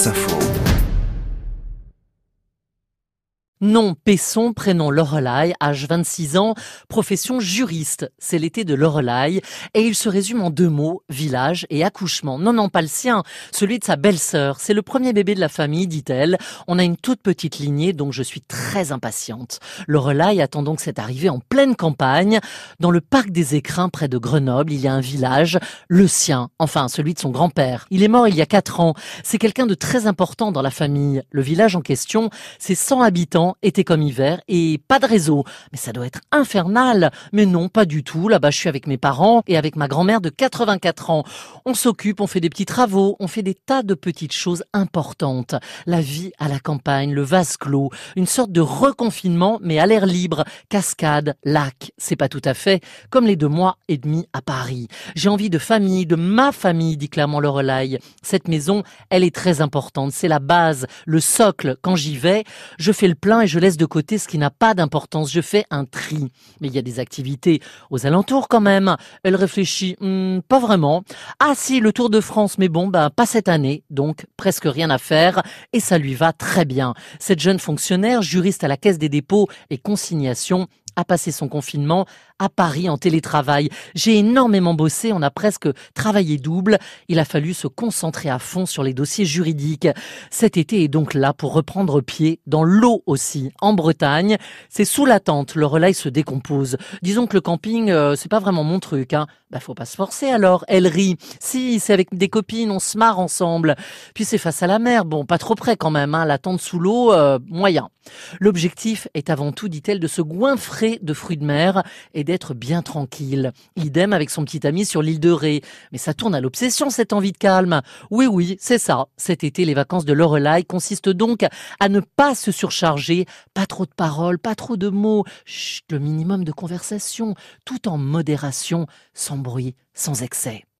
France Nom Pesson, prénom Lorelai, âge 26 ans, profession juriste. C'est l'été de Lorelai et il se résume en deux mots, village et accouchement. Non, non, pas le sien, celui de sa belle-sœur. C'est le premier bébé de la famille, dit-elle. On a une toute petite lignée, donc je suis très impatiente. Lorelai attend donc cette arrivée en pleine campagne. Dans le parc des Écrins, près de Grenoble, il y a un village, le sien, enfin celui de son grand-père. Il est mort il y a quatre ans. C'est quelqu'un de très important dans la famille. Le village en question, c'est 100 habitants été comme hiver et pas de réseau. Mais ça doit être infernal. Mais non, pas du tout. Là-bas, je suis avec mes parents et avec ma grand-mère de 84 ans. On s'occupe, on fait des petits travaux, on fait des tas de petites choses importantes. La vie à la campagne, le vase clos, une sorte de reconfinement, mais à l'air libre, cascade, lac. C'est pas tout à fait comme les deux mois et demi à Paris. J'ai envie de famille, de ma famille, dit clairement Lorelai. Cette maison, elle est très importante. C'est la base, le socle. Quand j'y vais, je fais le plein et je laisse de côté ce qui n'a pas d'importance. Je fais un tri. Mais il y a des activités aux alentours quand même. Elle réfléchit, hmm, pas vraiment. Ah si, le Tour de France, mais bon, bah pas cette année, donc presque rien à faire et ça lui va très bien. Cette jeune fonctionnaire, juriste à la Caisse des dépôts et consignations, a passé son confinement à Paris en télétravail. J'ai énormément bossé, on a presque travaillé double. Il a fallu se concentrer à fond sur les dossiers juridiques. Cet été est donc là pour reprendre pied dans l'eau aussi, en Bretagne. C'est sous la tente, le relais se décompose. Disons que le camping, euh, c'est pas vraiment mon truc. Hein. Bah faut pas se forcer alors. Elle rit. Si, c'est avec des copines, on se marre ensemble. Puis c'est face à la mer. Bon, pas trop près quand même. Hein. La tente sous l'eau, euh, moyen. L'objectif est avant tout, dit-elle, de se goinfrer de fruits de mer et d'être bien tranquille. Idem avec son petit ami sur l'île de Ré. Mais ça tourne à l'obsession, cette envie de calme. Oui, oui, c'est ça. Cet été, les vacances de Lorelai consistent donc à ne pas se surcharger, pas trop de paroles, pas trop de mots, le minimum de conversation, tout en modération, sans bruit, sans excès.